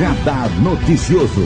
Radar Noticioso.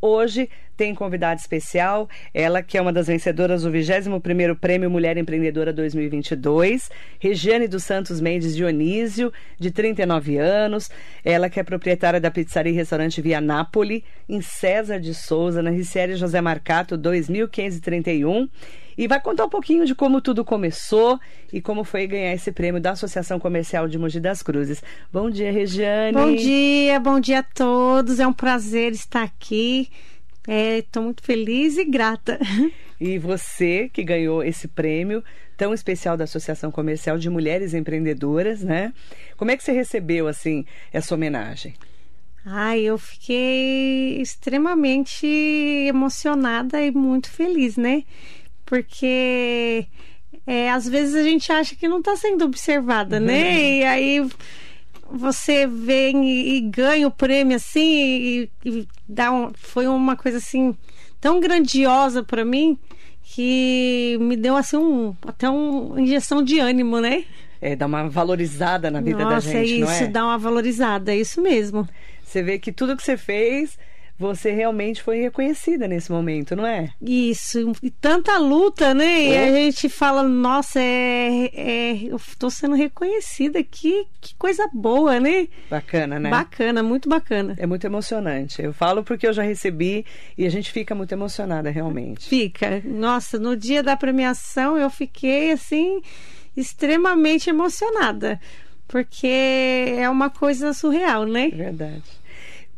Hoje tem convidada especial, ela que é uma das vencedoras do 21º Prêmio Mulher Empreendedora 2022, Regiane dos Santos Mendes Dionísio, de 39 anos, ela que é proprietária da pizzaria e restaurante Via Napoli, em César de Souza, na Riciere José Marcato, 2531, e vai contar um pouquinho de como tudo começou e como foi ganhar esse prêmio da Associação Comercial de Mogi das Cruzes. Bom dia, Regiane. Bom dia, bom dia a todos. É um prazer estar aqui. Estou é, muito feliz e grata. E você que ganhou esse prêmio tão especial da Associação Comercial de Mulheres Empreendedoras, né? Como é que você recebeu assim essa homenagem? Ai, eu fiquei extremamente emocionada e muito feliz, né? Porque é, às vezes a gente acha que não está sendo observada, né? E aí você vem e, e, ganha o prêmio assim e, e dá um, foi uma coisa assim tão grandiosa para mim que me deu assim um até uma injeção de ânimo, né? É, dá uma valorizada na vida Nossa, da gente, é isso, não é? dá uma valorizada, é isso mesmo. Você vê que tudo que você fez você realmente foi reconhecida nesse momento, não é? Isso, e tanta luta, né? Oh. E a gente fala, nossa, é, é, eu estou sendo reconhecida, que, que coisa boa, né? Bacana, né? Bacana, muito bacana. É muito emocionante. Eu falo porque eu já recebi e a gente fica muito emocionada, realmente. Fica. Nossa, no dia da premiação eu fiquei, assim, extremamente emocionada. Porque é uma coisa surreal, né? Verdade.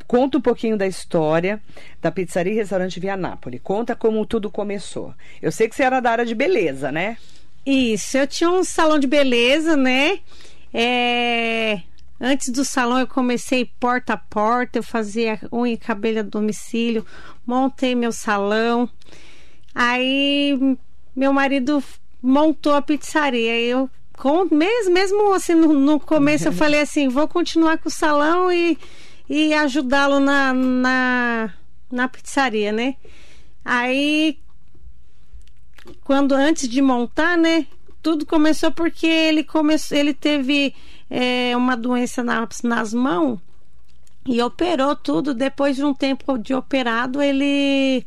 Conta um pouquinho da história da pizzaria e restaurante Via Nápoles. Conta como tudo começou. Eu sei que você era da área de beleza, né? Isso, eu tinha um salão de beleza, né? É... Antes do salão eu comecei porta a porta, eu fazia unha e cabelo a domicílio, montei meu salão. Aí meu marido montou a pizzaria. Eu com, mesmo, mesmo assim no, no começo eu falei assim, vou continuar com o salão e e ajudá-lo na, na, na pizzaria, né? Aí, quando antes de montar, né? Tudo começou porque ele começou, ele teve é, uma doença nas, nas mãos e operou tudo. Depois de um tempo de operado, ele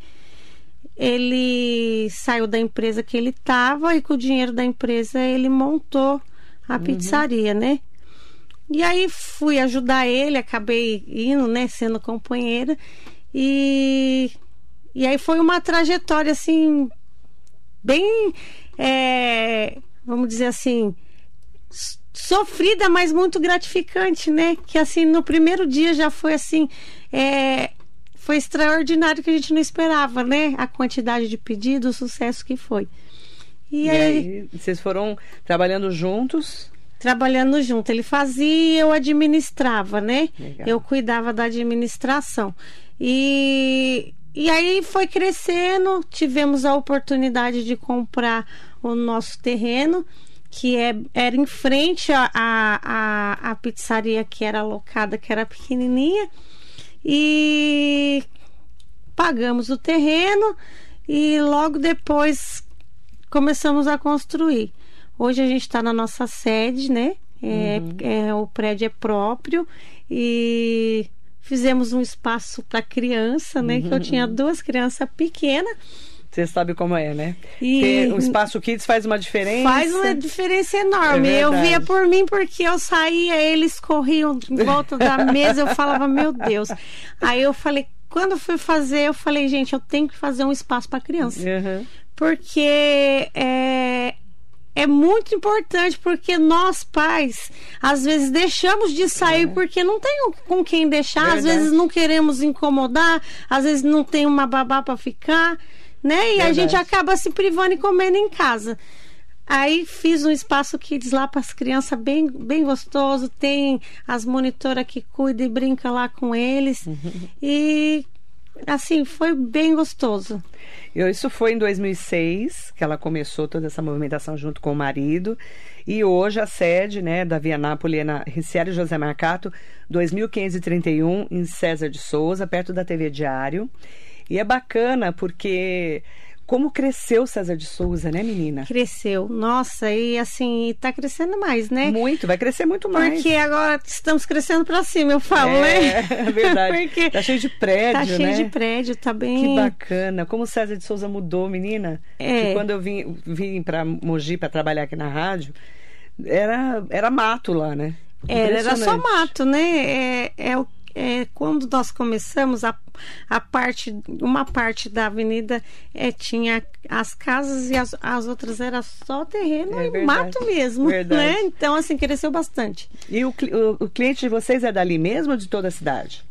ele saiu da empresa que ele estava e com o dinheiro da empresa ele montou a uhum. pizzaria, né? E aí fui ajudar ele, acabei indo, né, sendo companheira. E, e aí foi uma trajetória assim, bem, é, vamos dizer assim, sofrida, mas muito gratificante, né? Que assim, no primeiro dia já foi assim, é, foi extraordinário que a gente não esperava, né? A quantidade de pedidos, o sucesso que foi. E, e aí, aí, vocês foram trabalhando juntos? Trabalhando junto. Ele fazia, eu administrava, né? Legal. Eu cuidava da administração. E, e aí foi crescendo, tivemos a oportunidade de comprar o nosso terreno, que é, era em frente à a, a, a, pizzaria que era alocada, que era pequenininha. E pagamos o terreno e logo depois começamos a construir. Hoje a gente está na nossa sede, né? É, uhum. é, o prédio é próprio e fizemos um espaço para criança, né? Uhum. Que eu tinha uhum. duas crianças pequenas. Você sabe como é, né? E Ter um espaço kids faz uma diferença. Faz uma diferença enorme. É eu via por mim porque eu saía, eles corriam em volta da mesa, eu falava, meu Deus. Aí eu falei, quando fui fazer, eu falei, gente, eu tenho que fazer um espaço para criança. Uhum. Porque é, é muito importante porque nós pais às vezes deixamos de sair é. porque não tem com quem deixar, Verdade. às vezes não queremos incomodar, às vezes não tem uma babá para ficar, né? E Verdade. a gente acaba se privando e comendo em casa. Aí fiz um espaço kids lá para as crianças bem, bem gostoso. Tem as monitoras que cuidam e brinca lá com eles. Uhum. E assim, foi bem gostoso. Isso foi em 2006 que ela começou toda essa movimentação junto com o marido. E hoje a sede né, da Via Nápoles é na Ricieri José Marcato, 2531, em César de Souza, perto da TV Diário. E é bacana porque Como cresceu César de Souza, né, menina? Cresceu. Nossa, e assim, tá crescendo mais, né? Muito, vai crescer muito mais. Porque agora estamos crescendo para cima, eu falo, é, né? É verdade. Porque tá cheio de prédio, tá cheio né? de prédio, tá bem. Que bacana. Como César de Souza mudou, menina. É. Que quando eu vim, vim para Mogi para trabalhar aqui na rádio, era, era mato lá, né? Era, era só mato, né? É, é, o- é, quando nós começamos, a, a parte, uma parte da avenida é, tinha as casas e as, as outras era só terreno É e verdade, mato mesmo, verdade. né? Então, assim, cresceu bastante. E o, o, o cliente de vocês é dali mesmo ou de toda a cidade?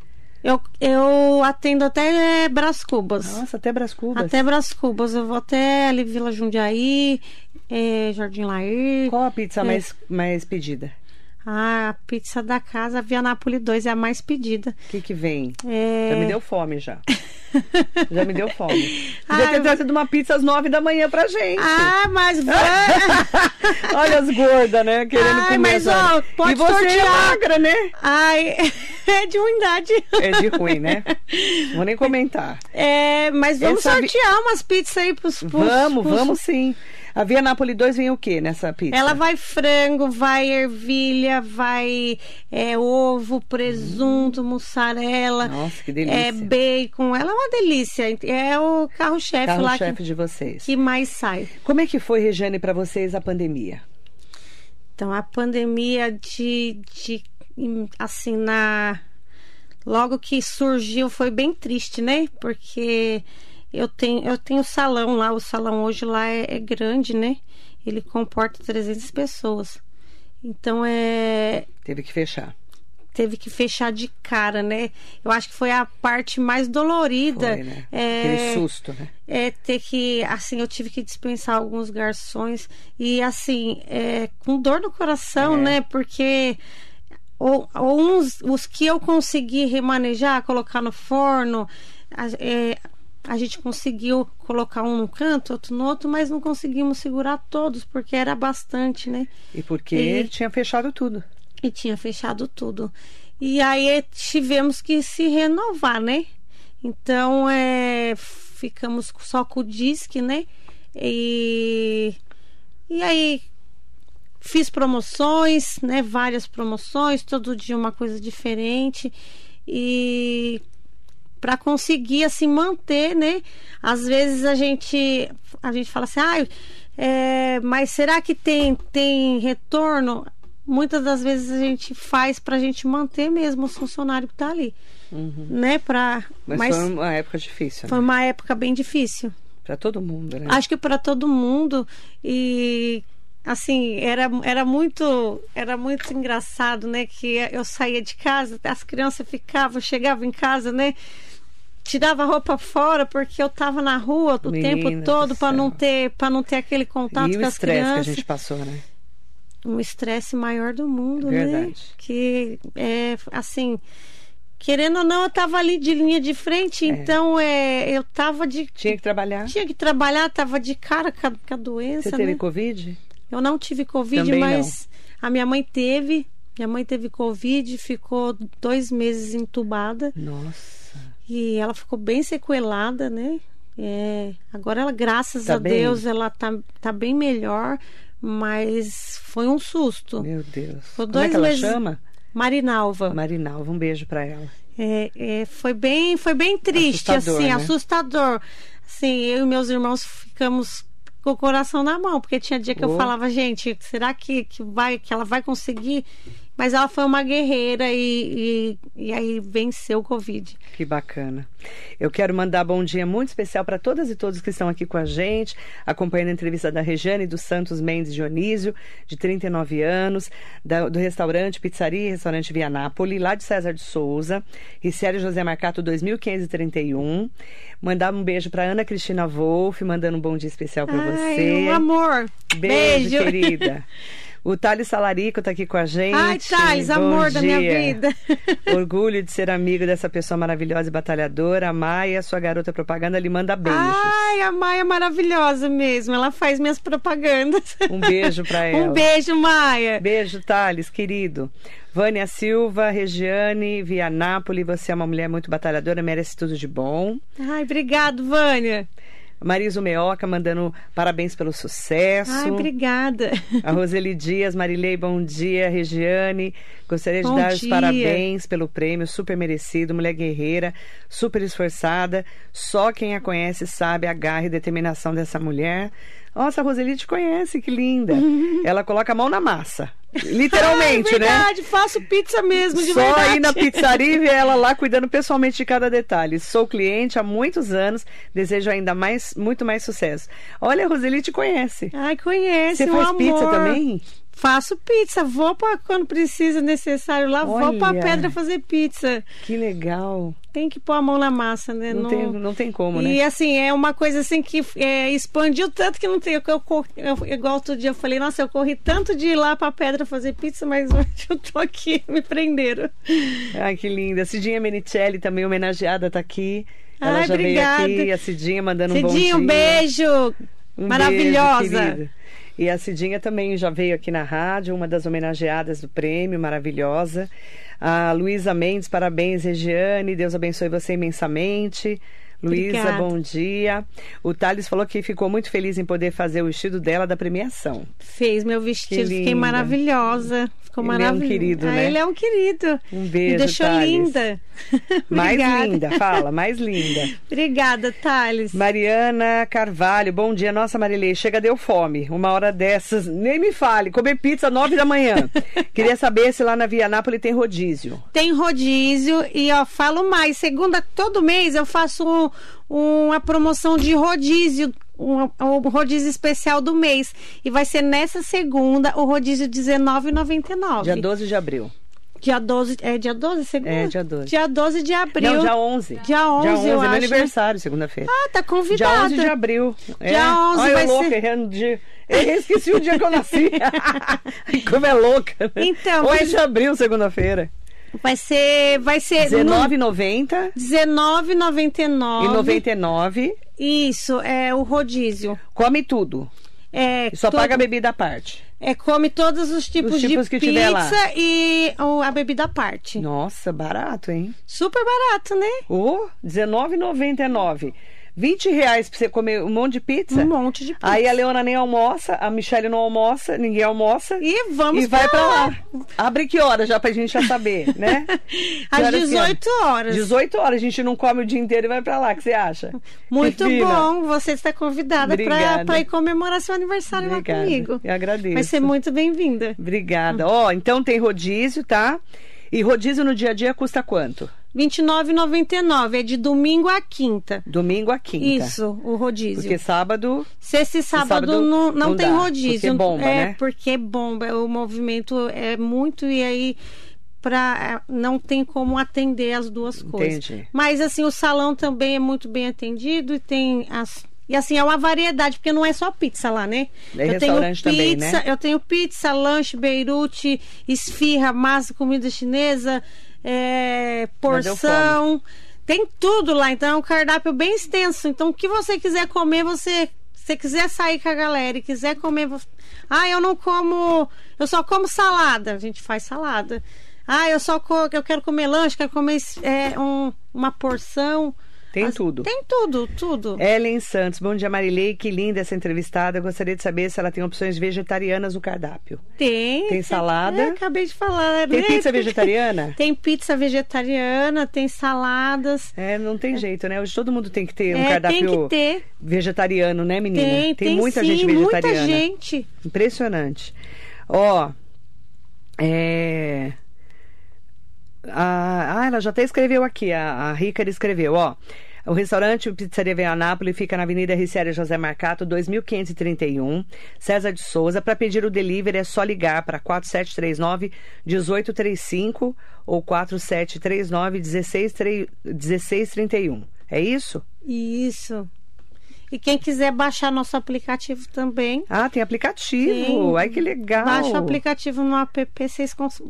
Eu, eu atendo até Brás Cubas. Nossa, até Brás Cubas. Até Brás Cubas. Eu vou até ali Vila Jundiaí, é, Jardim Lair. Qual a pizza mais, mais pedida? A pizza da casa, Via Nápoles 2, é a mais pedida. O que que vem? É... Já me deu fome já. já me deu fome. Ai, Podia ter eu- trazido uma pizza às nove da manhã pra gente. Ah, mas. Olha as gordas, né? Querendo Ai, comer. mas, ó, pode e você é sortear. magra, né? Ai, é de ruindade. É de ruim, né? Vou nem comentar. É, mas vamos Essa sortear umas pizzas aí pros. pros Vamos, pros- vamos sim. A Via Napoli 2 vem o que nessa pizza? Ela vai frango, vai ervilha, vai é, ovo, presunto, mussarela. Nossa, que delícia. É bacon. Ela é uma delícia. É o carro-chefe lá Carro-chefe que, de vocês. que mais sai. Como é que foi, Regiane, para vocês a pandemia? Então, a pandemia de, de assim, na. Logo que surgiu foi bem triste, né? Porque eu tenho, eu tenho salão lá, o salão hoje lá é, é grande, né? Ele comporta 300 pessoas. Então é Teve que fechar. teve que fechar de cara, né? Eu acho que foi a parte mais dolorida. Foi, né? É, Aquele susto, né? é ter que, assim, eu tive que dispensar alguns garçons e, assim, é, com dor no coração, É. né? Porque ou, ou uns, os que eu consegui remanejar, colocar no forno, é, a gente conseguiu colocar um no canto, outro no outro, mas não conseguimos segurar todos, porque era bastante, né? E porque E- tinha fechado tudo. E tinha fechado tudo. E aí tivemos que se renovar, né? Então, é, ficamos só com o disque, né? E, e aí fiz promoções, né? Várias promoções, todo dia uma coisa diferente. E para conseguir assim manter, né? Às vezes a gente a gente fala assim, ah, é, mas será que tem tem retorno? Muitas das vezes a gente faz para a gente manter mesmo o funcionário que está ali, né? Para Mas, mas, foi uma época difícil, foi né? uma época bem difícil. Pra todo mundo, né? Acho que para todo mundo e assim era, era muito era muito engraçado, né? Que eu saía de casa, as crianças ficavam, chegavam em casa, né? Tirava a roupa fora porque eu tava na rua o Menina tempo do todo para não ter para não ter aquele contato e com o as estresse que a crianças. gente passou, né? Um estresse maior do mundo, né? Verdade. Que é assim, querendo ou não, eu tava ali de linha de frente, então é, eu tava de Tinha que trabalhar. tinha que trabalhar, tava de cara com a, com a doença, Você teve né? Covid? Eu não tive Covid, Também mas a minha mãe teve. Minha mãe teve Covid, ficou dois meses entubada Nossa. E ela ficou bem sequelada, né? É, agora ela, graças Tá a bem? Deus, ela tá, tá bem melhor, mas foi um susto. Meu Deus. Foi Como é que ela meses- chama? Marinalva. Marinalva. Um beijo pra ela. É, é, foi bem, foi bem triste, Assustador, assim, né? assustador. Assim, eu e meus irmãos ficamos com o coração na mão, porque tinha dia que Oh. eu falava, gente, será que, que vai, que ela vai conseguir? Mas ela foi uma guerreira e, e, e aí venceu o Covid. Que bacana. Eu quero mandar bom dia muito especial para todas e todos que estão aqui com a gente, acompanhando a entrevista da Regiane dos Santos Mendes Dionísio, de 39 anos, da- do restaurante Pizzaria e Restaurante Via Napoli, lá de César de Souza, Ricieri José Marcato 2531. Mandar um beijo para Ana Cristina Wolff, mandando um bom dia especial para você. um amor. Beijo, Beijo. querida. O Thales Salarico está aqui com a gente. Ai, Thales, Bom amor da minha dia. vida. Orgulho de ser amigo dessa pessoa maravilhosa e batalhadora. A Maia, sua garota propaganda, lhe manda beijos. Ai, a Maia é maravilhosa mesmo. Ela faz minhas propagandas. Um beijo pra ela. Um beijo, Maia. Beijo, Thales, querido. Vânia Silva, Regiane, Via Nápoles, você é uma mulher muito batalhadora, merece tudo de bom. Ai, obrigado, Vânia. Marisa Meoca mandando parabéns pelo sucesso. Ai, obrigada. A Roseli Dias, Marilei, bom dia. Regiane, gostaria de Bom dar os dia. parabéns pelo prêmio, super merecido, mulher guerreira, super esforçada. Só quem a conhece sabe a garra e determinação dessa mulher. Nossa, a Roseli te conhece, que linda. Ela coloca a mão na massa. Literalmente, Ai, né? verdade, faço pizza mesmo, de Só verdade. aí na pizzaria e ver ela lá cuidando pessoalmente de cada detalhe. Sou cliente há muitos anos, desejo ainda mais, muito mais sucesso. Olha, a Roseli te conhece. Ai, conhece, Você faz amor. pizza também? Faço pizza, vou para quando precisa, necessário lá, vou para Olha. pedra fazer pizza. Que legal. Tem que pôr a mão na massa, né? Não, tem, não tem como, E né? assim, é uma coisa assim que é, expandiu tanto que não tem. Eu, cor- eu, igual outro dia eu falei, nossa, eu corri tanto de ir lá pra pedra fazer pizza, mas hoje eu tô aqui, me prenderam. Ai, que linda. Cidinha Menicelli, também homenageada, tá aqui. Ela Ai, já obrigada. veio aqui, a Cidinha mandando um bom dia. Cidinho, um beijo! Um Maravilhosa! beijo. E a Cidinha também já veio aqui na rádio, uma das homenageadas do prêmio, maravilhosa. A Luísa Mendes, parabéns, Regiane. Deus abençoe você imensamente. Luísa, Obrigada. bom dia. O Thales falou que ficou muito feliz em poder fazer o vestido dela da premiação. Fez meu vestido, Que fiquei maravilhosa. Ficou Ele é um maravilhosa. querido, ah, né? Ele é um querido. Um Me beijo, deixou Thales. linda. Mais linda, fala, mais linda. Obrigada, Thales. Mariana Carvalho, bom dia. Nossa, Marilei, chega, deu fome. Uma hora dessas, nem me fale, comer pizza nove da manhã. Queria saber se lá na Via Nápoles tem rodízio. Tem rodízio e ó, falo mais. Segunda, todo mês eu faço um- uma promoção de rodízio. Um, um rodízio especial do mês. E vai ser nessa segunda o rodízio R$19,99. Dia 12 de abril. Dia 12. É dia 12, segunda? É, dia 12. Dia 12 de abril. Não, dia 11. Dia 11, Dia 11 eu é meu acho, aniversário, segunda-feira. Ah, tá Dia convidada. 11 de abril. É. Dia 11 Olha vai eu louca, ser- errando dia. Eu esqueci o dia que eu nasci. Como é louca. né? Então, 11 vai- de abril, segunda-feira. Vai ser. Vai ser. no- R$19,90 R$19,99. e 99 Isso, é o rodízio. Come tudo. É, E só todo- paga a bebida à parte. É, come todos os tipos, Os tipos de pizza e o- a bebida à parte. Nossa, barato, hein? Super barato, né? Ô, R$19,99. 20 reais pra você comer um monte de pizza. Um monte de pizza. Aí a Leona nem almoça, a Michelle não almoça, ninguém almoça. E vamos E vai pra pra lá. Abre que hora já pra gente já saber, né? Às horas que é? 18 horas. 18 horas, a gente não come o dia inteiro e vai pra lá, o que você acha? Muito Que fina. bom. Você está convidada Obrigada. para ir comemorar seu aniversário Obrigada. lá comigo. Eu agradeço. Vai ser muito bem-vinda. Obrigada. Ó, então tem rodízio, tá? E rodízio no dia a dia custa quanto? R$ 29,99. É de domingo a quinta. Domingo a quinta. Isso, o rodízio. Porque sábado Sexta e sábado, sábado não, não, não tem dá, rodízio. porque bomba, é, né? porque bomba. O movimento é muito e aí pra, não tem como atender as duas coisas. Entendi. Mas assim, o salão também é muito bem atendido e tem as. E assim, é uma variedade, porque não é só pizza lá, né? É restaurante também, pizza, né? eu tenho pizza, lanche, beirute, esfirra, massa, comida chinesa, é, porção. Tem tudo lá, então é um cardápio bem extenso. Então, o que você quiser comer, você. Se quiser sair com a galera e quiser comer. Ah, eu não como. Eu só como salada. A gente faz salada. Ah, eu só co- eu quero comer lanche, quero comer é, um- uma porção. Tem As- tudo. Tem tudo, tudo. Ellen Santos, bom dia Marilei, que linda essa entrevistada. Eu gostaria de saber se ela tem opções vegetarianas no cardápio. Tem. Tem salada? É, acabei de falar. Tem né? pizza vegetariana? Tem pizza vegetariana, tem saladas. É, não tem jeito, né? Hoje todo mundo tem que ter um É, tem cardápio que ter. vegetariano, né, menina? Tem, tem, muita sim, gente muita vegetariana. gente. Impressionante. Ó, é... Ah, ela já até escreveu aqui, a, a Rica escreveu, ó. O restaurante Pizzaria Via Nápoles fica na Avenida Riciéria José Marcato, 2531, César de Souza. Para pedir o delivery é só ligar para 4739 1835 ou 4739 1631. É isso? Isso. E quem quiser baixar nosso aplicativo também, Ah, tem aplicativo. Tem. Ai, que legal. baixa o aplicativo no app, vocês cons-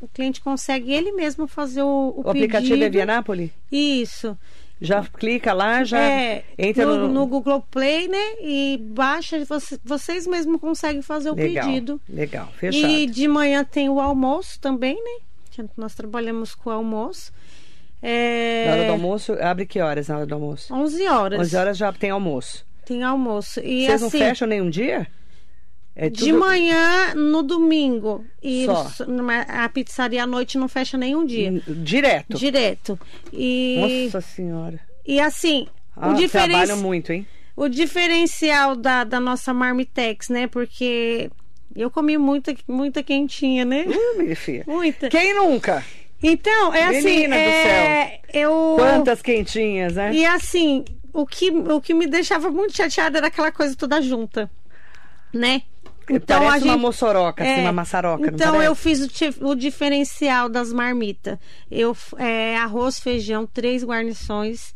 o cliente consegue ele mesmo fazer o, o, O aplicativo é Via Nápoles? Isso. Já clica lá, já é, entra no, no, no Google Play, né? E baixa, você- vocês mesmos conseguem fazer o legal, pedido. Legal, fechado. E de manhã tem o almoço também, né? Nós trabalhamos com o almoço. É... Na hora do almoço, abre que horas na hora do almoço? 11 horas. 11 horas já tem almoço. Tem almoço. E Vocês assim, não fecham nenhum dia? É de tudo- manhã no domingo. E Só. a pizzaria à noite não fecha nenhum dia. Hum, Direto. Direto. E, Nossa senhora. e assim, Ah, o, diferen... trabalham muito, hein? o diferencial da, da nossa Marmitex, né? Porque eu comi muita, muita quentinha, né? Uh, minha filha. Muita. Quem nunca? Então, é assim. Menina do é, Eu... Quantas quentinhas, né? E assim, o que, o que me deixava muito chateada era aquela coisa toda junta, né? Parece uma moçoroca, assim, É, uma maçaroca, Então eu fiz o, o diferencial das marmitas. Eu é, arroz, feijão, três guarnições.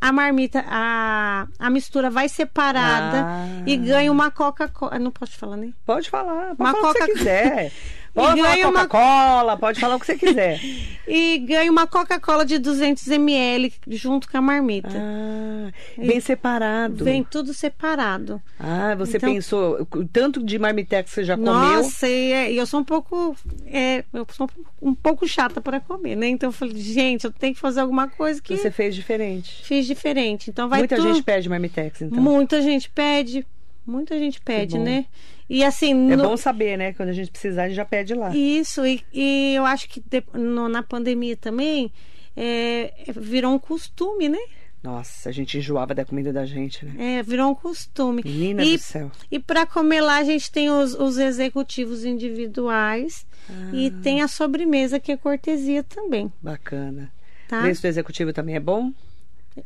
A marmita, a, a mistura vai separada Ah. e ganha uma Coca-Cola. Não pode falar, né? Pode falar, pode Uma falar o que você Coca- quiser. Pode E falar ganha uma- Coca-Cola, pode falar o que você quiser. E ganha uma Coca-Cola de 200 ml junto com a marmita. Ah, bem separado. Vem tudo separado. Ah, você Então- pensou, tanto de marmitex que você já comeu. Nossa, e, é- e eu sou um pouco. é, eu sou um pouco chata para comer, né? Então eu falei, gente, eu tenho que fazer alguma coisa que Você fez diferente. fiz diferente. Então vai Muita tudo. gente pede marmitex, então. Muita gente pede. Muita gente pede, né? E assim. É no- bom saber, né? Quando a gente precisar, a gente já pede lá. Isso, e, e eu acho que de- no- na pandemia também é, virou um costume, né? Nossa, a gente enjoava da comida da gente, né? É, virou um costume. Menina e, do céu. E para comer lá a gente tem os, os executivos individuais e Ah. tem a sobremesa que é cortesia também, Bacana. tá? Preço do executivo também é bom?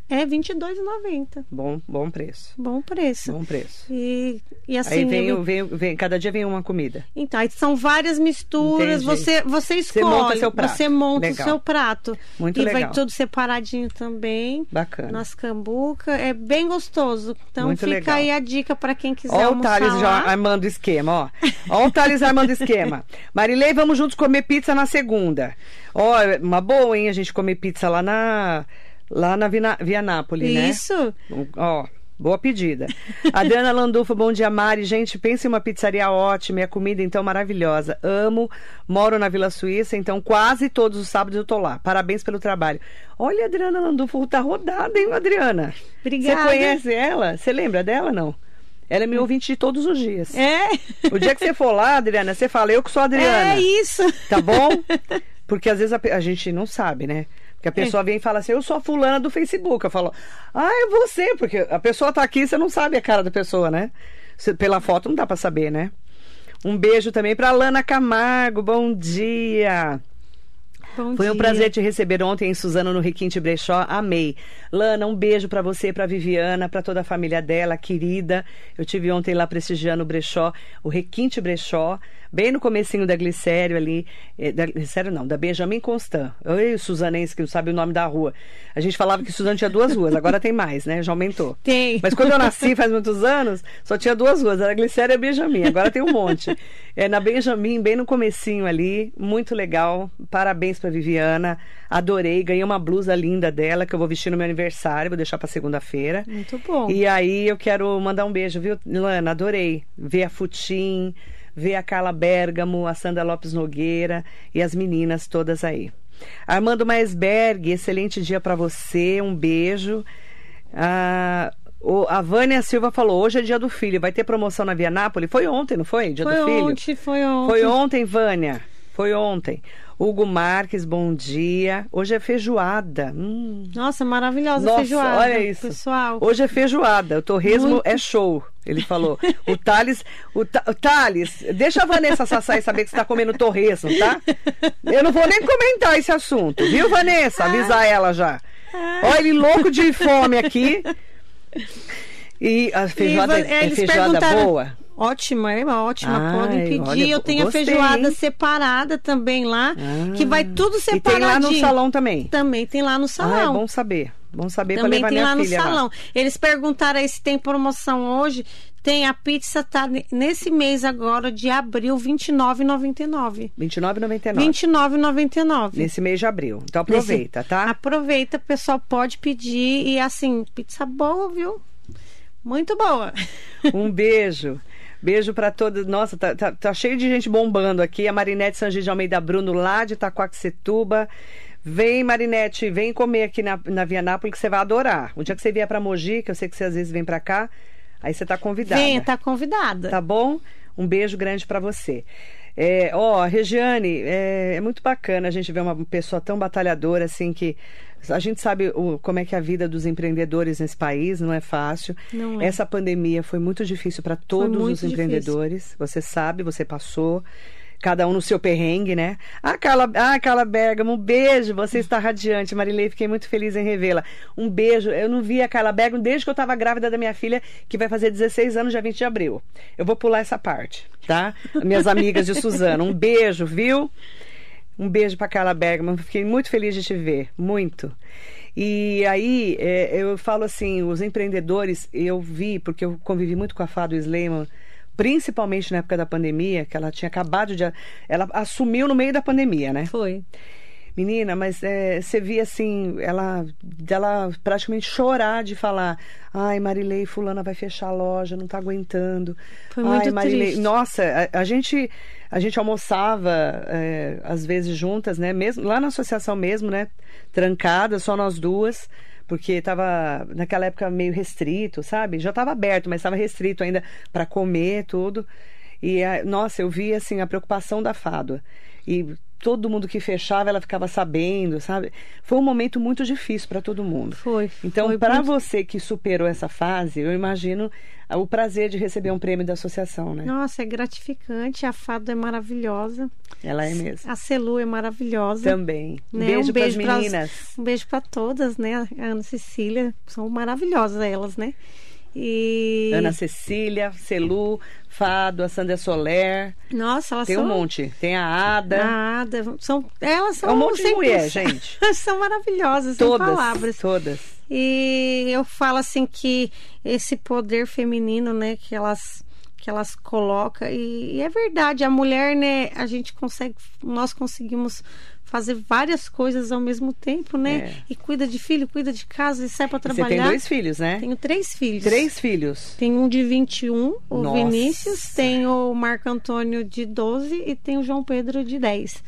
É R$ 22,90. Bom, bom preço. Bom preço. Bom preço. E, e assim, Aí vem, eu- vem, vem, cada dia vem uma comida. então, aí são várias misturas, Entendi. você você escolhe, monta seu prato. você monta Legal. o seu prato. Muito e legal. vai tudo separadinho também. Bacana. Nas cambuca, é bem gostoso. Então Muito fica legal. aí a dica para quem quiser Ó o Thales já armando esquema, ó. Ó o Thales armando esquema. Marilei, vamos juntos comer pizza na segunda. Ó, uma boa, hein, a gente comer pizza lá na lá na Vina, Via Nápoles, né? Isso. Ó, boa pedida. Adriana Landulfo, bom dia, Mari. Gente, pensa em uma pizzaria ótima e a comida então maravilhosa. Amo, moro na Vila Suíça, então quase todos os sábados eu tô lá. Parabéns pelo trabalho. Olha, a Adriana Landulfo tá rodada, hein, Adriana? Obrigada. Você conhece ela? Você lembra dela, não? Ela é minha ouvinte de todos os dias. É. O dia que você for lá, Adriana, você fala, eu que sou a Adriana. É isso. Tá bom? Porque às vezes a, a gente não sabe, né? Porque a pessoa vem e fala assim, eu sou a fulana do Facebook. Eu falo, ah, é você, porque a pessoa tá aqui, você não sabe a cara da pessoa, né? Você- pela foto não dá pra saber, né? Um beijo também pra Lana Camargo, bom dia. Bom Foi um dia. prazer te receber ontem em Suzano no Requinte Brechó. Amei. Lana, um beijo pra você, pra Viviana, pra toda a família dela, querida. Eu tive ontem lá prestigiando o Brechó, o Requinte Brechó, bem no comecinho da Glicério ali, eh, da Glicério não, da Benjamin Constant. Oi, Suzanense que não sabe o nome da rua. A gente falava que Suzano tinha duas ruas, agora tem mais, né? Já aumentou. Tem. Mas quando eu nasci, faz muitos anos, só tinha duas ruas, era Glicério e Benjamin. Agora tem um monte. É na Benjamin, bem no comecinho ali, muito legal. Parabéns pra Viviana. Adorei, ganhei uma blusa linda dela que eu vou vestir no meu aniversário, vou deixar pra segunda-feira. Muito bom. E aí eu quero mandar um beijo, viu, Lana? Adorei ver a Futim, ver a Carla Bergamo, a Sandra Lopes Nogueira e as meninas todas aí. Armando Maesberg, excelente dia pra você, um beijo. Ah, o- a Vânia Silva falou: hoje é dia do filho, vai ter promoção na Via Nápoles? Foi ontem, não foi? Dia foi do filho? ontem, foi ontem. Foi ontem, Vânia. Foi ontem. Hugo Marques, bom dia. Hoje é feijoada. Hum. Nossa, maravilhosa Nossa, feijoada. olha isso. Pessoal. Hoje é feijoada. O torresmo Muito. é show. Ele falou. O Thales, o, o Thales, deixa a Vanessa Sassai saber que você está comendo torresmo, tá? Eu não vou nem comentar esse assunto, viu, Vanessa? Avisar ela já. Olha, ele louco de fome aqui. E a feijoada E é eles feijoada boa? Ótima, é ótima. Ai, Podem pedir. olha, eu tenho gostei, a feijoada hein? separada também lá, Ah. que vai tudo E tem separadinho. lá no salão também. Também tem lá no Ah, é salão. bom saber. Bom saber para Também levar tem minha lá no filha salão. Eles perguntaram aí se tem promoção hoje. Tem a pizza tá ne- nesse mês agora de abril, R$ 29,99. R$ 29,99. R$ 29,99. Nesse mês de abril. Então aproveita, Nesse- tá? Aproveita, o pessoal pode pedir e assim, pizza boa, viu? Muito boa. Um beijo. Beijo para todos. Nossa, tá, tá- tá cheio de gente bombando aqui. A Marinete Sanji de Almeida Bruno, lá de Itacoaxetuba. Vem, Marinete, vem comer aqui na, na Via Nápoles que você vai adorar. O dia que você vier para Mogi, que eu sei que você às vezes vem para cá, aí você tá convidada. Vem, tá convidada. Tá bom? Um beijo grande para você. É, ó, Regiane, é, é, muito bacana a gente ver uma pessoa tão batalhadora assim que a gente sabe o, como é que é a vida dos empreendedores nesse país, não é fácil. Não é. Essa pandemia foi muito difícil para todos os empreendedores. Difícil. Você sabe, você passou cada um no seu perrengue, né? Ah, Carla, ah, Carla Bergamo, um beijo, você está radiante. Marilei, fiquei muito feliz em revê-la. Um beijo. Eu não vi a Carla Bergamo desde que eu estava grávida da minha filha, que vai fazer 16 anos, dia 20 de abril. Eu vou pular essa parte, tá? Minhas amigas de Suzano, um beijo, viu? Um beijo para Carla Bergman. Fiquei muito feliz de te ver, muito. E aí, é, eu falo assim, os empreendedores, eu vi, porque eu convivi muito com a Fado Sleiman, principalmente na época da pandemia, que ela tinha acabado de. Ela assumiu no meio da pandemia, né? Foi. Menina, mas é, você via assim, ela, ela praticamente chorar de falar: ai, Marilei, Fulana vai fechar a loja, não tá aguentando. Foi muito ai, Marilei. triste. Nossa, a, a gente. A gente almoçava, é, às vezes, juntas, né? Mesmo, lá na associação mesmo, né? Trancada, só nós duas porque estava naquela época meio restrito, sabe? Já estava aberto, mas estava restrito ainda para comer tudo. E nossa, eu vi assim a preocupação da Fado. E todo mundo que fechava, ela ficava sabendo, sabe? Foi um momento muito difícil para todo mundo. Foi. Então, para muito... você que superou essa fase, eu imagino o prazer de receber um prêmio da associação, né? Nossa, é gratificante. A Fado é maravilhosa. Ela é mesmo. A Celu é maravilhosa. Também. Né? beijo, um beijo para as meninas. Um beijo para todas, né? A Ana Cecília, são maravilhosas elas, né? E... Ana Cecília, Celu, Fado, a Sandra Soler. Nossa, elas Tem são... um monte. Tem a Ada. A Ada. São... Elas são é um monte de mulher, gente. são maravilhosas, todas, palavras. Todas. E eu falo assim que esse poder feminino, né, que elas que elas colocam e, e é verdade, a mulher, né, a gente consegue, nós conseguimos fazer várias coisas ao mesmo tempo, né? É. E cuida de filho, cuida de casa e sai para trabalhar. Você tem dois filhos, né? Tenho três filhos. Três filhos. Tem um de 21, o Nossa. Vinícius, tem o Marco Antônio de 12 e tem o João Pedro de 10.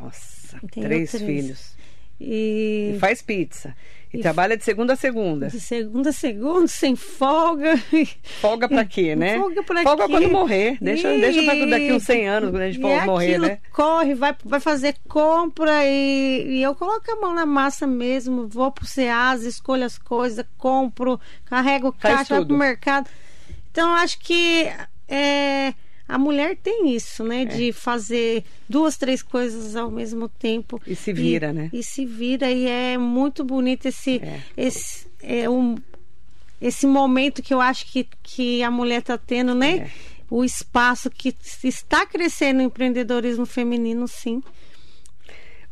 Nossa, Tenho três, três. filhos. E, E faz pizza. E, E trabalha de segunda a segunda. de segunda a segunda, sem folga. Folga pra quê, né? Folga pra Folga quê? quando morrer. Deixa, E- deixa pra daqui uns 100 anos, quando a gente for é morrer, né? corre, vai, vai fazer compra e, e eu coloco a mão na massa mesmo, vou pro Ceasa, escolho as coisas, compro, carrego Faz caixa, vai tudo. pro mercado. Então, acho que é, a mulher tem isso, É. né? De fazer duas, três coisas ao mesmo tempo. E se vira, e, né? E se vira e é muito bonito esse, É. esse é um, esse momento que eu acho que, que a mulher está tendo, né? É. O espaço que está crescendo o empreendedorismo feminino, sim.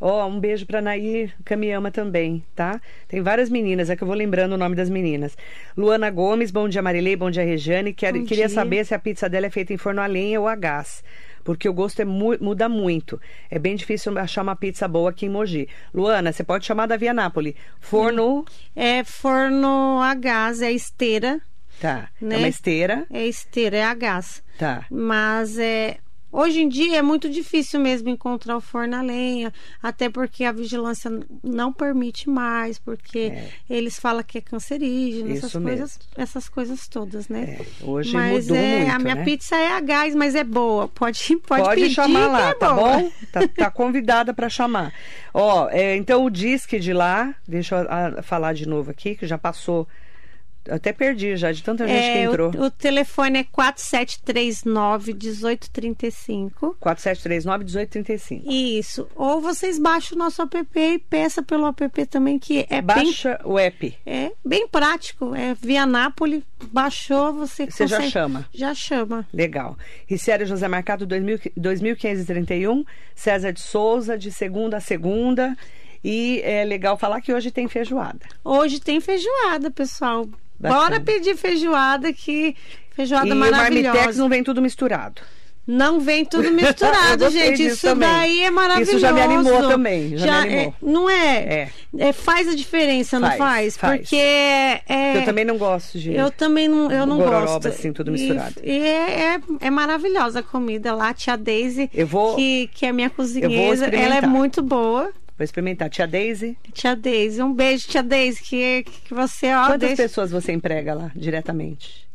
Ó, um beijo pra Nair Camiyama também, tá? Tem várias meninas, é que eu vou lembrando o nome das meninas. Luana Gomes, bom dia Marilei, bom dia Regiane. Quero, Bom queria dia. saber se a pizza dela é feita em forno a lenha ou a gás. Porque o gosto é mu- muda muito. É bem difícil achar uma pizza boa aqui em Mogi. Luana, você pode chamar da Via Nápoles. Forno. É forno a gás, é esteira. Tá. Né? É uma esteira. É esteira, é a gás. Tá. Mas é. Hoje em dia é muito difícil mesmo encontrar o forno a lenha, até porque a vigilância não permite mais, porque É. eles falam que é cancerígeno, essas coisas, essas coisas todas, né? É, hoje mas mudou é, muito, a minha né? pizza é a gás, mas é boa. Pode, pode, Pode, pedir chamar lá, é tá boa. bom? Tá, tá convidada para chamar. Ó, é, então o disque de lá, deixa eu ah, falar de novo aqui, que já passou. Até perdi já, de tanta gente que É, entrou. o, o telefone é 4739 1835. 4739-1835. Isso. Ou vocês baixam o nosso app e peça pelo app também, que é bem Baixa o app. É bem prático. É via Nápoles, baixou, você Você já consegue- chama. Já chama. Legal. Riciério José Marcado 2000 2531, César de Souza, de segunda a segunda. E é legal falar que hoje tem feijoada. Hoje tem feijoada, pessoal. Bora pedir feijoada, que feijoada e o Marmitex maravilhosa. não vem tudo misturado. Não vem tudo misturado, gente. Isso também. daí é maravilhoso. Isso já me animou também, já me animou. é- não é? É. É, Faz a diferença, não Faz, faz? Porque é, Eu também não gosto de. Eu também não, eu não gororoba, gosto. assim, tudo E- misturado. E, é, é, é maravilhosa a comida lá. A tia Daisy, Eu vou- que, que é minha cozinheira, ela é muito boa. Vou experimentar. Tia Daisy? Tia Deise, um beijo, tia Deise, que, que você, ó, Quantas deixa- pessoas você emprega lá diretamente?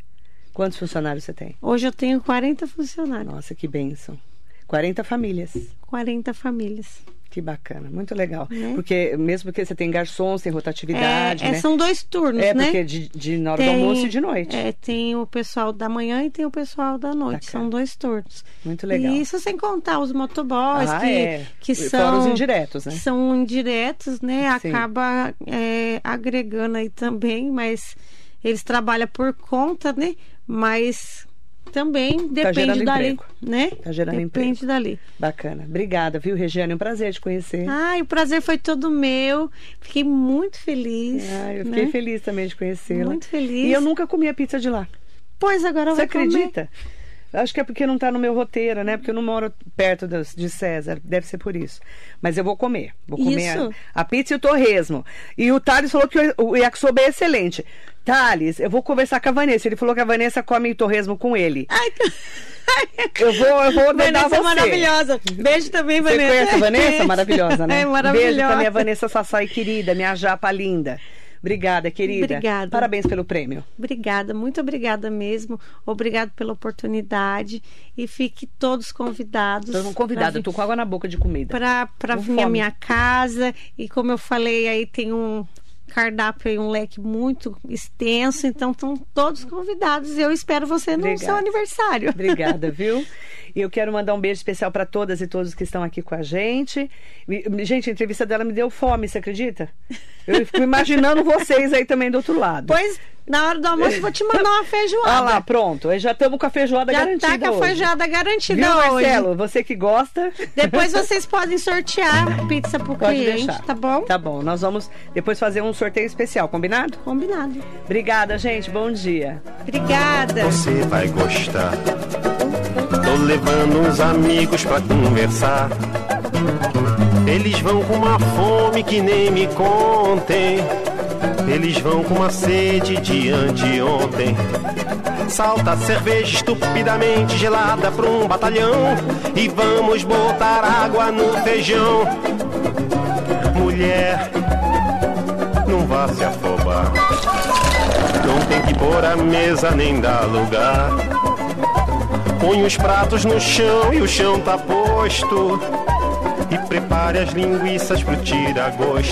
Quantos funcionários você tem? Hoje eu tenho 40 funcionários, Nossa, que bênção. 40 famílias. 40 famílias. Que bacana, muito legal. Né? Porque mesmo porque você tem garçons, tem É, rotatividade, é, né? São dois turnos, É, né? porque de, de na hora do Tem- almoço e de noite. É, tem o pessoal da manhã e tem o pessoal da noite. Bacana. São dois turnos. Muito legal. E isso sem contar os motoboys, Ah, que, é. que Fora são. os indiretos, né? que são indiretos, né? Sim. Acaba é, agregando aí também, mas eles trabalham por conta, né? Mas também depende gerando dali, emprego. né? Tá gerando depende emprego. dali. Bacana. Obrigada, viu, Regiane? É um prazer te conhecer. Ai, o prazer foi todo meu. Fiquei muito feliz. Ah, eu fiquei né? feliz também de conhecê-la. Muito feliz. E eu nunca comi a pizza de lá. Pois agora eu Você vou comer. acredita? Acho que é porque não tá no meu roteiro, né? Porque eu não moro perto de César. Deve ser por isso. Mas eu vou comer. Vou comer a, a pizza e o torresmo. E o Thales falou que o, o yakisoba é excelente. Thales, eu vou conversar com a Vanessa. Ele falou que a Vanessa come torresmo com ele. Ai, Eu vou, eu vou Vanessa você. é maravilhosa. Beijo também, Você Vanessa. conhece a Vanessa? Maravilhosa, né? É maravilhosa. Beijo pra minha Vanessa Sassai querida, minha japa linda. Obrigada, querida. Obrigada. Parabéns pelo prêmio. Obrigada, muito obrigada mesmo. Obrigado pela oportunidade. E fiquem todos convidados. Estou convidada, eu tô com água na boca de comida. Para vir à minha casa. E como eu falei, aí tem um cardápio e um leque muito extenso. Então, estão todos convidados. E eu espero você no Obrigada. seu aniversário. Obrigada, viu? E eu quero mandar um beijo especial para todas e todos que estão aqui com a gente. Gente, a entrevista dela me deu fome, você acredita? Eu fico imaginando vocês aí também do outro lado. Pois, na hora do almoço, eu vou te mandar uma feijoada. Olha lá, pronto. Aí Já estamos com a feijoada Já garantida tá com a hoje. feijoada garantida Viu, hoje. Marcelo? Você que gosta... Depois vocês podem sortear a pizza pro Pode cliente, deixar. tá bom? Tá bom. Nós vamos depois fazer um sorteio especial, combinado? Combinado. Obrigada, gente. Bom dia. Obrigada. Você vai gostar. Tô levando uns amigos pra conversar. Eles vão com uma fome que nem me contem. Eles vão com uma sede de anteontem. Salta cerveja estupidamente gelada pra um batalhão. E vamos botar água no feijão. Mulher, não vá se afobar. Não tem que pôr a mesa nem dar lugar. Põe os pratos no chão e o chão tá posto. E prepare as linguiças pro tira-gosto.